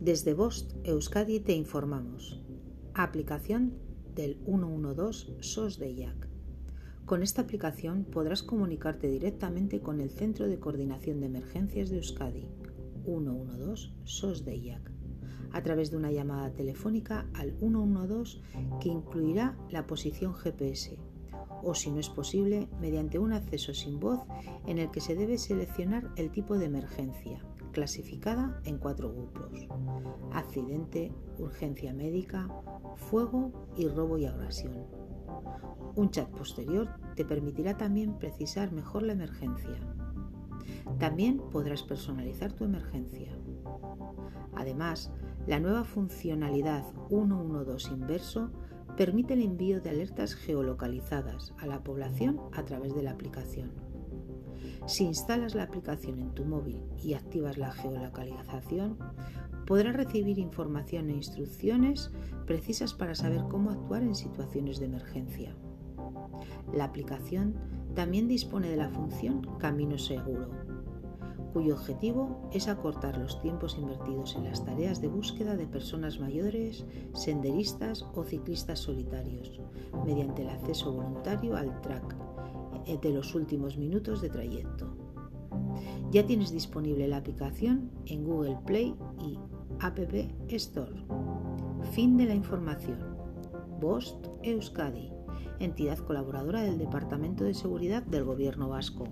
Desde Bost Euskadi te informamos. Aplicación del 112 SOS de IAC. Con esta aplicación podrás comunicarte directamente con el Centro de Coordinación de Emergencias de Euskadi 112 SOS de IAC a través de una llamada telefónica al 112 que incluirá la posición GPS o si no es posible mediante un acceso sin voz en el que se debe seleccionar el tipo de emergencia, clasificada en cuatro grupos. Accidente, urgencia médica, fuego y robo y agresión. Un chat posterior te permitirá también precisar mejor la emergencia. También podrás personalizar tu emergencia. Además, la nueva funcionalidad 112 inverso permite el envío de alertas geolocalizadas a la población a través de la aplicación. Si instalas la aplicación en tu móvil y activas la geolocalización, podrás recibir información e instrucciones precisas para saber cómo actuar en situaciones de emergencia. La aplicación también dispone de la función Camino Seguro, cuyo objetivo es acortar los tiempos invertidos en las tareas de búsqueda de personas mayores, senderistas o ciclistas solitarios, mediante el acceso voluntario al track de los últimos minutos de trayecto. Ya tienes disponible la aplicación en Google Play y App Store. Fin de la información. Bost Euskadi, entidad colaboradora del Departamento de Seguridad del Gobierno Vasco.